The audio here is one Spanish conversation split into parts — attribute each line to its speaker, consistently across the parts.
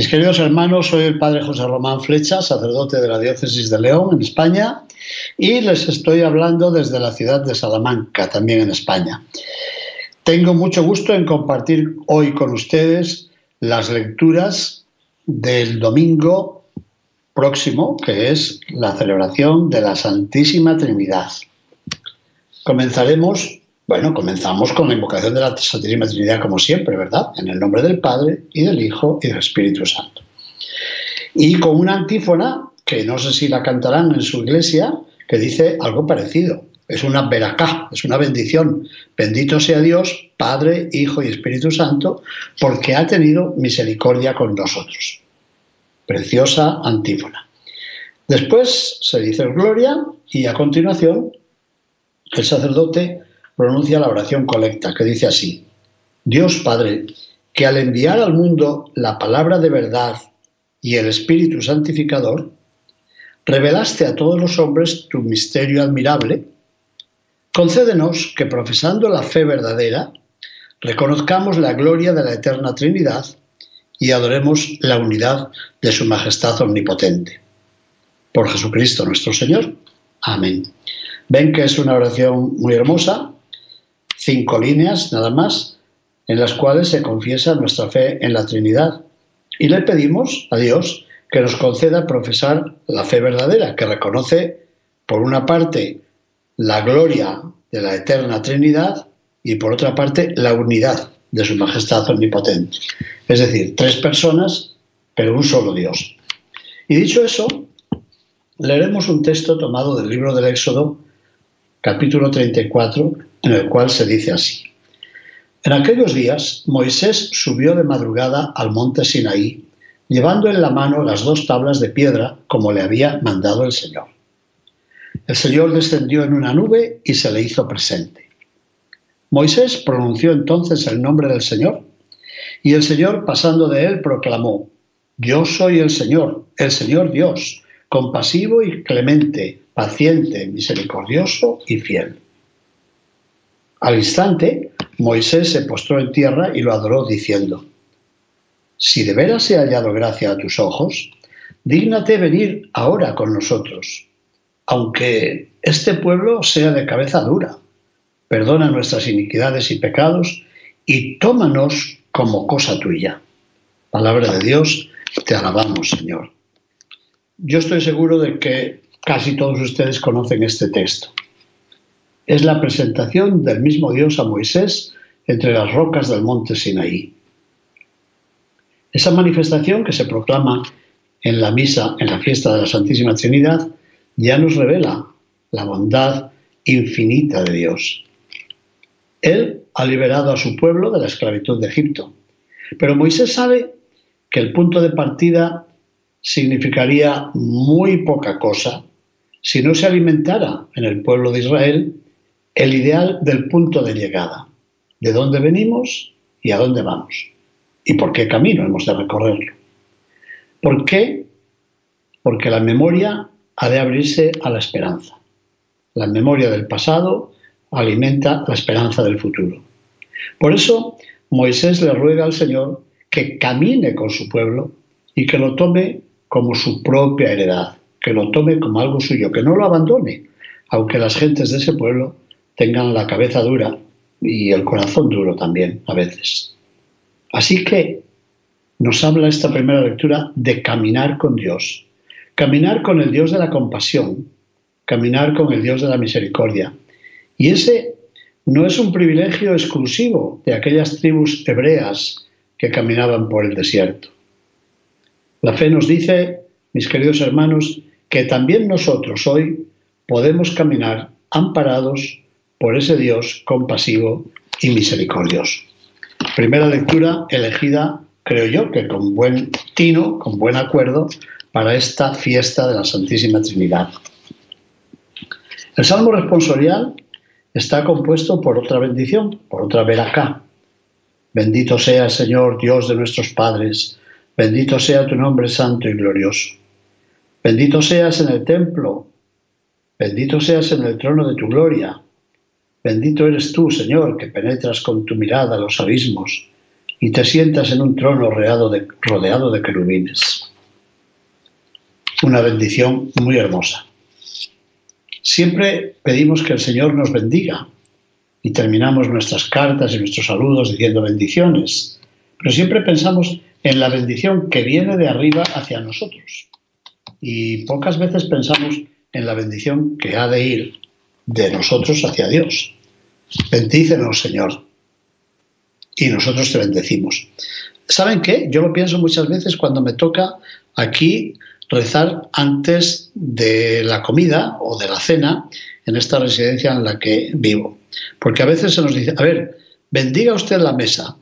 Speaker 1: Mis queridos hermanos, soy el padre José Román Flecha, sacerdote de la diócesis de León, en España, y les estoy hablando desde la ciudad de Salamanca, también en España. Tengo mucho gusto en compartir hoy con ustedes las lecturas del domingo próximo, que es la celebración de la Santísima Trinidad. Comenzaremos bueno, comenzamos con la invocación de la Santísima Trinidad como siempre, ¿verdad? En el nombre del Padre y del Hijo y del Espíritu Santo. Y con una antífona, que no sé si la cantarán en su iglesia, que dice algo parecido. Es una veracá, es una bendición. Bendito sea Dios, Padre, Hijo y Espíritu Santo, porque ha tenido misericordia con nosotros. Preciosa antífona. Después se dice gloria y a continuación el sacerdote pronuncia la oración colecta, que dice así, Dios Padre, que al enviar al mundo la palabra de verdad y el Espíritu Santificador, revelaste a todos los hombres tu misterio admirable, concédenos que profesando la fe verdadera, reconozcamos la gloria de la eterna Trinidad y adoremos la unidad de su majestad omnipotente. Por Jesucristo nuestro Señor. Amén. Ven que es una oración muy hermosa, cinco líneas nada más, en las cuales se confiesa nuestra fe en la Trinidad. Y le pedimos a Dios que nos conceda profesar la fe verdadera, que reconoce, por una parte, la gloria de la eterna Trinidad y por otra parte, la unidad de su majestad omnipotente. Es decir, tres personas, pero un solo Dios. Y dicho eso, leeremos un texto tomado del libro del Éxodo, capítulo 34, en el cual se dice así. En aquellos días Moisés subió de madrugada al monte Sinaí, llevando en la mano las dos tablas de piedra como le había mandado el Señor. El Señor descendió en una nube y se le hizo presente. Moisés pronunció entonces el nombre del Señor, y el Señor pasando de él proclamó, Yo soy el Señor, el Señor Dios, compasivo y clemente, paciente, misericordioso y fiel. Al instante, Moisés se postró en tierra y lo adoró diciendo, Si de veras he hallado gracia a tus ojos, dígnate venir ahora con nosotros, aunque este pueblo sea de cabeza dura. Perdona nuestras iniquidades y pecados y tómanos como cosa tuya. Palabra de Dios, te alabamos, Señor. Yo estoy seguro de que casi todos ustedes conocen este texto es la presentación del mismo Dios a Moisés entre las rocas del monte Sinaí. Esa manifestación que se proclama en la misa, en la fiesta de la Santísima Trinidad, ya nos revela la bondad infinita de Dios. Él ha liberado a su pueblo de la esclavitud de Egipto, pero Moisés sabe que el punto de partida significaría muy poca cosa si no se alimentara en el pueblo de Israel el ideal del punto de llegada, de dónde venimos y a dónde vamos, y por qué camino hemos de recorrerlo. ¿Por qué? Porque la memoria ha de abrirse a la esperanza. La memoria del pasado alimenta la esperanza del futuro. Por eso Moisés le ruega al Señor que camine con su pueblo y que lo tome como su propia heredad, que lo tome como algo suyo, que no lo abandone, aunque las gentes de ese pueblo tengan la cabeza dura y el corazón duro también a veces. Así que nos habla esta primera lectura de caminar con Dios, caminar con el Dios de la compasión, caminar con el Dios de la misericordia. Y ese no es un privilegio exclusivo de aquellas tribus hebreas que caminaban por el desierto. La fe nos dice, mis queridos hermanos, que también nosotros hoy podemos caminar amparados por ese Dios compasivo y misericordioso. Primera lectura elegida, creo yo, que con buen tino, con buen acuerdo, para esta fiesta de la Santísima Trinidad. El Salmo responsorial está compuesto por otra bendición, por otra veracá. Bendito sea el Señor, Dios de nuestros padres, bendito sea tu nombre santo y glorioso. Bendito seas en el templo, bendito seas en el trono de tu gloria. Bendito eres tú, Señor, que penetras con tu mirada los abismos y te sientas en un trono rodeado de, querubines. Una bendición muy hermosa. Siempre pedimos que el Señor nos bendiga y terminamos nuestras cartas y nuestros saludos diciendo bendiciones, pero siempre pensamos en la bendición que viene de arriba hacia nosotros y pocas veces pensamos en la bendición que ha de ir de nosotros hacia Dios. Bendícenos, Señor, y nosotros te bendecimos. ¿Saben qué? Yo lo pienso muchas veces cuando me toca aquí rezar antes de la comida o de la cena en esta residencia en la que vivo. Porque a veces se nos dice, a ver, bendiga usted la mesa.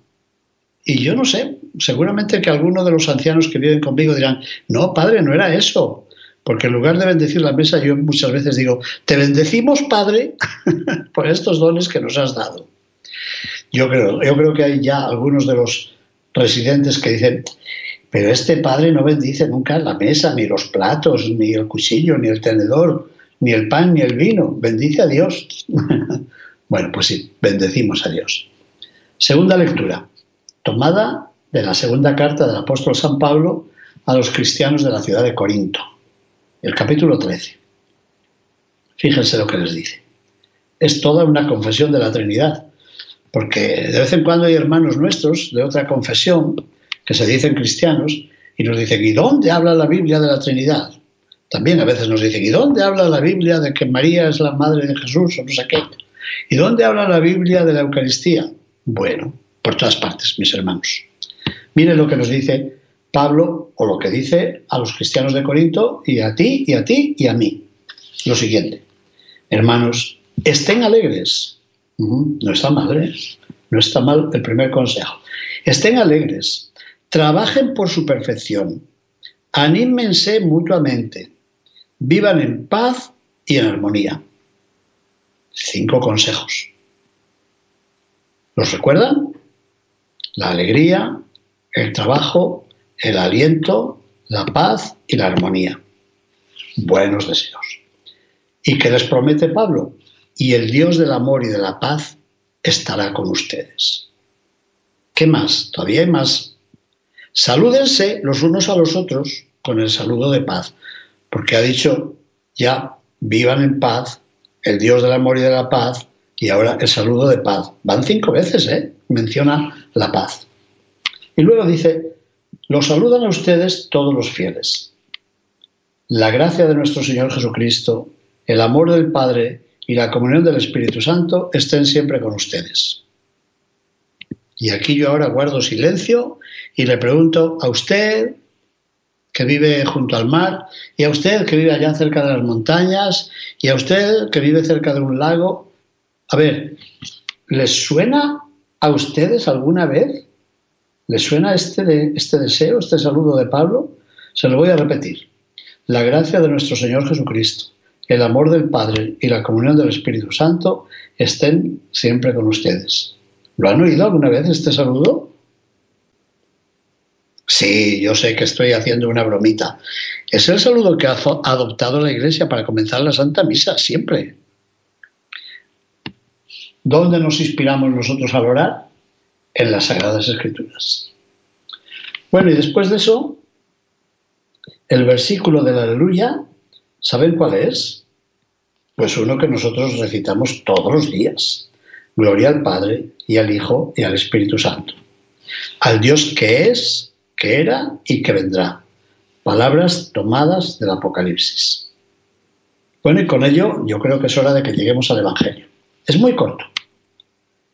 Speaker 1: Y yo no sé, seguramente que algunos de los ancianos que viven conmigo dirán, no, padre, no era eso. Porque en lugar de bendecir la mesa, yo muchas veces digo, te bendecimos, Padre, por estos dones que nos has dado. Yo creo, yo creo que hay ya algunos de los residentes que dicen, pero este padre no bendice nunca la mesa, ni los platos, ni el cuchillo, ni el tenedor, ni el pan, ni el vino. Bendice a Dios. bueno, pues sí, bendecimos a Dios. Segunda lectura, tomada de la segunda carta del apóstol San Pablo a los cristianos de la ciudad de Corinto, el capítulo 13. Fíjense lo que les dice. Es toda una confesión de la Trinidad, porque de vez en cuando hay hermanos nuestros de otra confesión que se dicen cristianos y nos dicen, ¿y dónde habla la Biblia de la Trinidad? También a veces nos dicen, ¿y dónde habla la Biblia de que María es la madre de Jesús o no sé qué? ¿Y dónde habla la Biblia de la Eucaristía? Bueno, por todas partes, mis hermanos. Miren lo que nos dice Pablo o lo que dice a los cristianos de Corinto y a ti y a ti y a mí. Lo siguiente, hermanos, estén alegres no está mal, ¿eh? No está mal el primer consejo. Estén alegres, trabajen por su perfección, anímense mutuamente, vivan en paz y en armonía. Cinco consejos. ¿Los recuerdan? La alegría, el trabajo, el aliento, la paz y la armonía. Buenos deseos. ¿Y qué les promete Pablo? y el Dios del amor y de la paz estará con ustedes. ¿Qué más? Todavía hay más. Salúdense los unos a los otros con el saludo de paz, porque ha dicho, ya, vivan en paz, el Dios del amor y de la paz, y ahora el saludo de paz. Van cinco veces, ¿eh? Menciona la paz. Y luego dice, los saludan a ustedes todos los fieles. La gracia de nuestro Señor Jesucristo, el amor del Padre y la comunión del Espíritu Santo estén siempre con ustedes. Y aquí yo ahora guardo silencio y le pregunto a usted que vive junto al mar y a usted que vive allá cerca de las montañas y a usted que vive cerca de un lago. A ver, ¿les suena a ustedes alguna vez? ¿Les suena este, este deseo, este saludo de Pablo? Se lo voy a repetir. La gracia de nuestro Señor Jesucristo el amor del Padre y la comunión del Espíritu Santo estén siempre con ustedes. ¿Lo han oído alguna vez este saludo? Sí, yo sé que estoy haciendo una bromita. Es el saludo que ha adoptado la Iglesia para comenzar la Santa Misa, siempre. ¿Dónde nos inspiramos nosotros al orar? En las Sagradas Escrituras. Bueno, y después de eso, el versículo de la aleluya ¿Saben cuál es? Pues uno que nosotros recitamos todos los días. Gloria al Padre y al Hijo y al Espíritu Santo. Al Dios que es, que era y que vendrá. Palabras tomadas del Apocalipsis. Bueno, y con ello yo creo que es hora de que lleguemos al Evangelio. Es muy corto.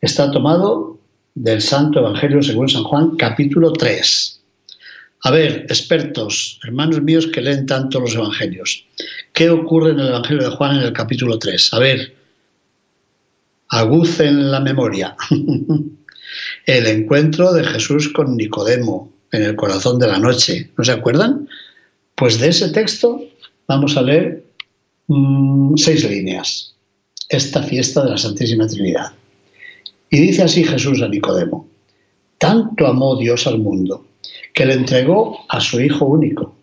Speaker 1: Está tomado del Santo Evangelio según San Juan, capítulo 3. A ver, expertos, hermanos míos que leen tanto los evangelios, ¿qué ocurre en el Evangelio de Juan en el capítulo 3? A ver, agucen la memoria. el encuentro de Jesús con Nicodemo en el corazón de la noche. ¿No se acuerdan? Pues de ese texto vamos a leer mm, seis líneas. Esta fiesta de la Santísima Trinidad. Y dice así Jesús a Nicodemo, tanto amó Dios al mundo que le entregó a su Hijo único,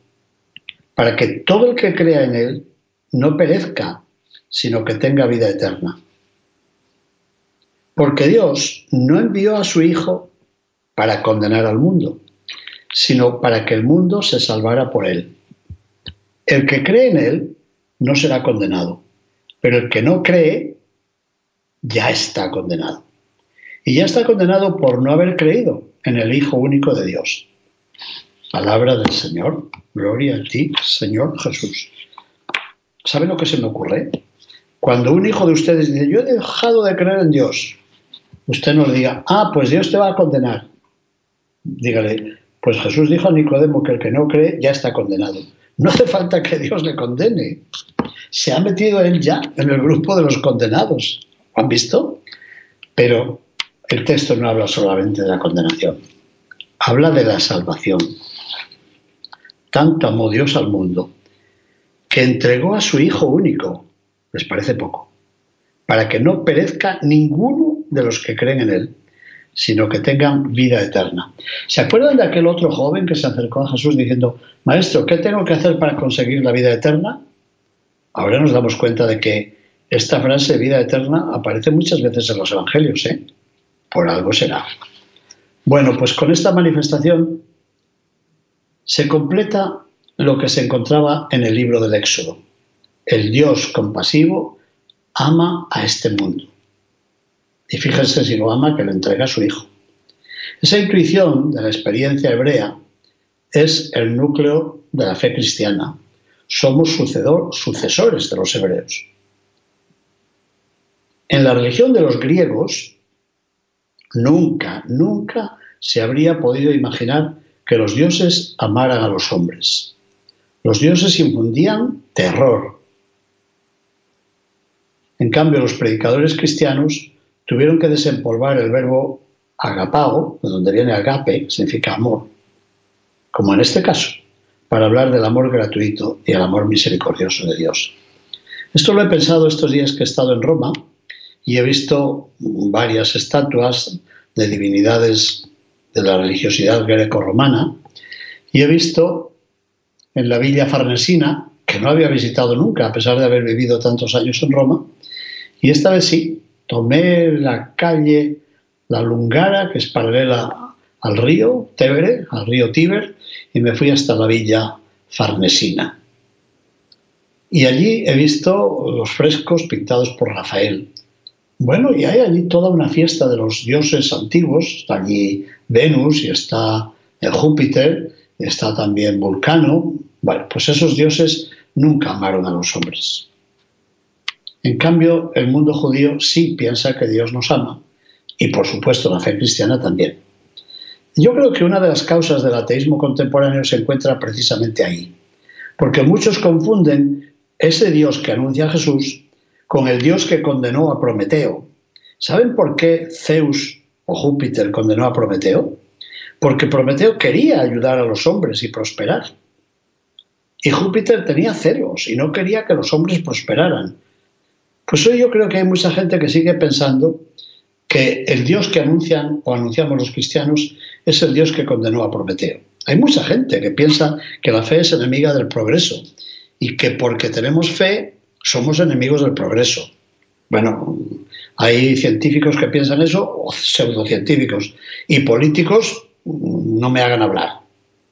Speaker 1: para que todo el que crea en Él no perezca, sino que tenga vida eterna. Porque Dios no envió a su Hijo para condenar al mundo, sino para que el mundo se salvara por Él. El que cree en Él no será condenado, pero el que no cree ya está condenado. Y ya está condenado por no haber creído en el Hijo único de Dios. Palabra del Señor. Gloria a ti, Señor Jesús. ¿Saben lo que se me ocurre? Cuando un hijo de ustedes dice, yo he dejado de creer en Dios, usted no le diga, ah, pues Dios te va a condenar. Dígale, pues Jesús dijo a Nicodemo que el que no cree ya está condenado. No hace falta que Dios le condene. Se ha metido él ya en el grupo de los condenados. ¿Han visto? Pero el texto no habla solamente de la condenación, habla de la salvación tanto amó Dios al mundo, que entregó a su Hijo único, les parece poco, para que no perezca ninguno de los que creen en Él, sino que tengan vida eterna. ¿Se acuerdan de aquel otro joven que se acercó a Jesús diciendo, Maestro, ¿qué tengo que hacer para conseguir la vida eterna? Ahora nos damos cuenta de que esta frase vida eterna aparece muchas veces en los evangelios, ¿eh? Por algo será. Bueno, pues con esta manifestación se completa lo que se encontraba en el libro del Éxodo. El Dios compasivo ama a este mundo. Y fíjense si lo ama que le entrega a su Hijo. Esa intuición de la experiencia hebrea es el núcleo de la fe cristiana. Somos sucesores de los hebreos. En la religión de los griegos, nunca, nunca se habría podido imaginar que los dioses amaran a los hombres. Los dioses infundían terror. En cambio, los predicadores cristianos tuvieron que desempolvar el verbo agapao, de donde viene agape, significa amor, como en este caso, para hablar del amor gratuito y el amor misericordioso de Dios. Esto lo he pensado estos días que he estado en Roma y he visto varias estatuas de divinidades de la religiosidad greco-romana y he visto en la villa farnesina, que no había visitado nunca, a pesar de haber vivido tantos años en Roma, y esta vez sí, tomé la calle La Lungara, que es paralela al río Tevere, al río Tíber, y me fui hasta la villa farnesina. Y allí he visto los frescos pintados por Rafael, bueno, y hay allí toda una fiesta de los dioses antiguos. Está allí Venus y está el Júpiter, está también Vulcano. Bueno, pues esos dioses nunca amaron a los hombres. En cambio, el mundo judío sí piensa que Dios nos ama y por supuesto la fe cristiana también. Yo creo que una de las causas del ateísmo contemporáneo se encuentra precisamente ahí, porque muchos confunden ese Dios que anuncia a Jesús con el dios que condenó a Prometeo. ¿Saben por qué Zeus o Júpiter condenó a Prometeo? Porque Prometeo quería ayudar a los hombres y prosperar. Y Júpiter tenía celos y no quería que los hombres prosperaran. Pues hoy yo creo que hay mucha gente que sigue pensando que el Dios que anuncian o anunciamos los cristianos es el Dios que condenó a Prometeo. Hay mucha gente que piensa que la fe es enemiga del progreso y que porque tenemos fe somos enemigos del progreso. Bueno, hay científicos que piensan eso, o pseudocientíficos, y políticos no me hagan hablar,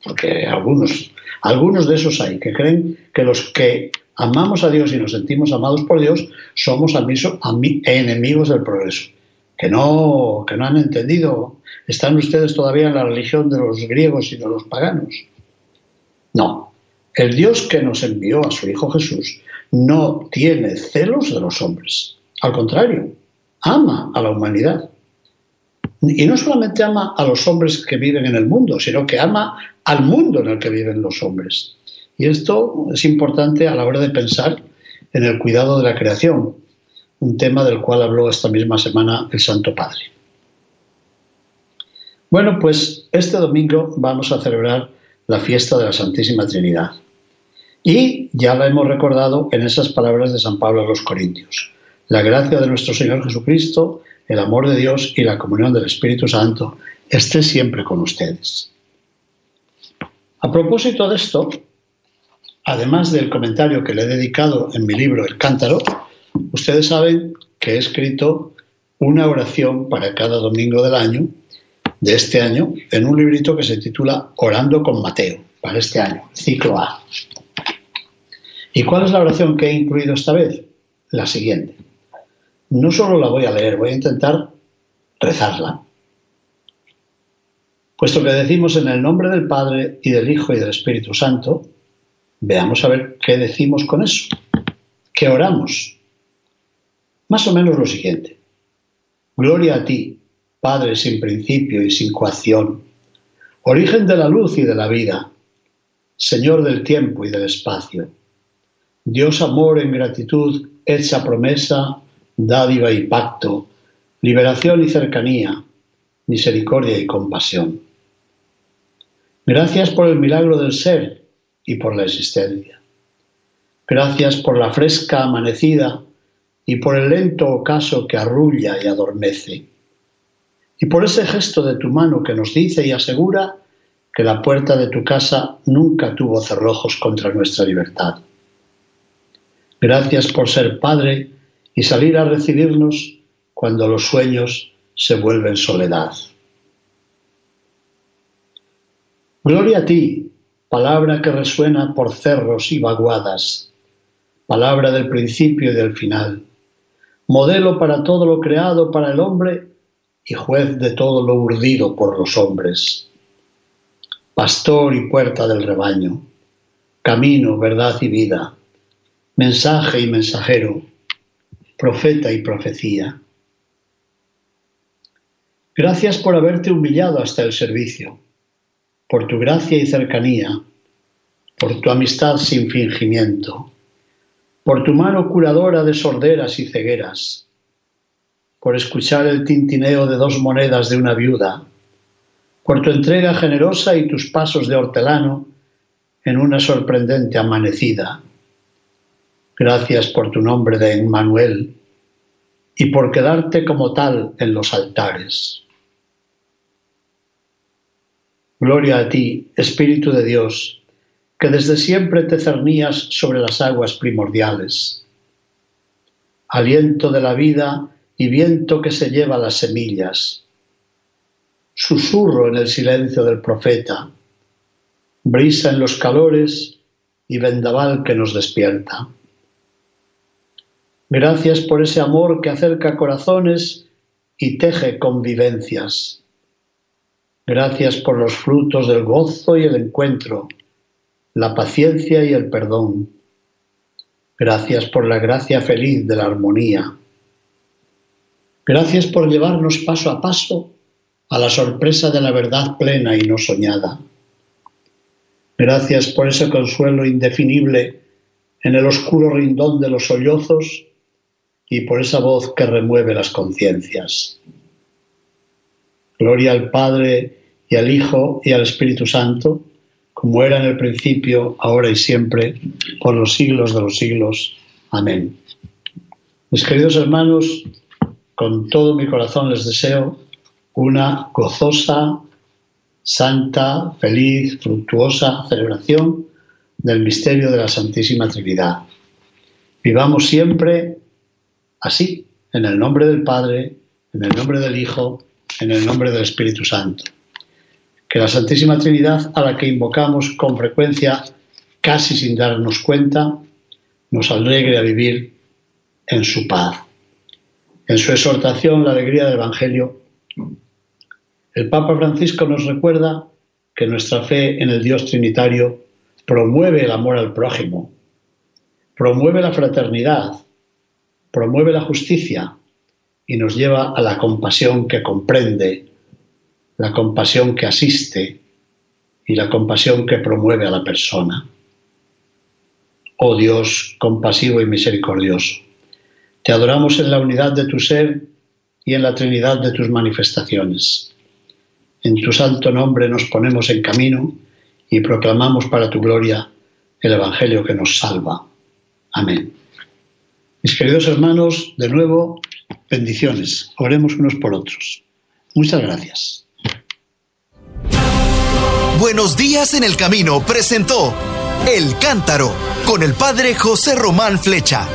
Speaker 1: porque algunos, algunos de esos hay que creen que los que amamos a Dios y nos sentimos amados por Dios somos enemigos del progreso. Que no, que no han entendido. ¿Están ustedes todavía en la religión de los griegos y de los paganos? No. El Dios que nos envió a su Hijo Jesús no tiene celos de los hombres. Al contrario, ama a la humanidad. Y no solamente ama a los hombres que viven en el mundo, sino que ama al mundo en el que viven los hombres. Y esto es importante a la hora de pensar en el cuidado de la creación, un tema del cual habló esta misma semana el Santo Padre. Bueno, pues este domingo vamos a celebrar la fiesta de la Santísima Trinidad. Y ya la hemos recordado en esas palabras de San Pablo a los Corintios. La gracia de nuestro Señor Jesucristo, el amor de Dios y la comunión del Espíritu Santo esté siempre con ustedes. A propósito de esto, además del comentario que le he dedicado en mi libro El Cántaro, ustedes saben que he escrito una oración para cada domingo del año, de este año, en un librito que se titula Orando con Mateo, para este año, ciclo A. ¿Y cuál es la oración que he incluido esta vez? La siguiente. No solo la voy a leer, voy a intentar rezarla. Puesto que decimos en el nombre del Padre y del Hijo y del Espíritu Santo, veamos a ver qué decimos con eso. ¿Qué oramos? Más o menos lo siguiente. Gloria a ti, Padre sin principio y sin coacción, origen de la luz y de la vida, Señor del tiempo y del espacio. Dios amor en gratitud, hecha promesa, dádiva y pacto, liberación y cercanía, misericordia y compasión. Gracias por el milagro del ser y por la existencia. Gracias por la fresca amanecida y por el lento ocaso que arrulla y adormece. Y por ese gesto de tu mano que nos dice y asegura que la puerta de tu casa nunca tuvo cerrojos contra nuestra libertad. Gracias por ser Padre y salir a recibirnos cuando los sueños se vuelven soledad. Gloria a ti, palabra que resuena por cerros y vaguadas, palabra del principio y del final, modelo para todo lo creado para el hombre y juez de todo lo urdido por los hombres, pastor y puerta del rebaño, camino, verdad y vida, mensaje y mensajero, profeta y profecía. Gracias por haberte humillado hasta el servicio por tu gracia y cercanía, por tu amistad sin fingimiento, por tu mano curadora de sorderas y cegueras, por escuchar el tintineo de dos monedas de una viuda, por tu entrega generosa y tus pasos de hortelano en una sorprendente amanecida. Gracias por tu nombre de Emmanuel y por quedarte como tal en los altares. Gloria a ti, Espíritu de Dios, que desde siempre te cernías sobre las aguas primordiales. Aliento de la vida y viento que se lleva las semillas. Susurro en el silencio del profeta. Brisa en los calores y vendaval que nos despierta. Gracias por ese amor que acerca corazones y teje convivencias Gracias por los frutos del gozo y el encuentro, la paciencia y el perdón. Gracias por la gracia feliz de la armonía. Gracias por llevarnos paso a paso a la sorpresa de la verdad plena y no soñada. Gracias por ese consuelo indefinible en el oscuro rindón de los sollozos y por esa voz que remueve las conciencias. Gloria al Padre y al Hijo y al Espíritu Santo, como era en el principio, ahora y siempre, por los siglos de los siglos. Amén. Mis queridos hermanos, con todo mi corazón les deseo una gozosa, santa, feliz, fructuosa celebración del misterio de la Santísima Trinidad. Vivamos siempre así, en el nombre del Padre, en el nombre del Hijo, en el nombre del Espíritu Santo que la Santísima Trinidad, a la que invocamos con frecuencia, casi sin darnos cuenta, nos alegre a vivir en su paz. En su exhortación, la alegría del Evangelio, el Papa Francisco nos recuerda que nuestra fe en el Dios Trinitario promueve el amor al prójimo, promueve la fraternidad, promueve la justicia y nos lleva a la compasión que comprende, la compasión que asiste y la compasión que promueve a la persona. Oh Dios compasivo y misericordioso, te adoramos en la unidad de tu ser y en la Trinidad de tus manifestaciones. En tu santo nombre nos ponemos en camino y proclamamos para tu gloria el Evangelio que nos salva. Amén. Mis queridos hermanos, de nuevo, bendiciones. Oremos unos por otros. Muchas gracias.
Speaker 2: Buenos días en el camino presentó El Cántaro con el padre José Román Flecha.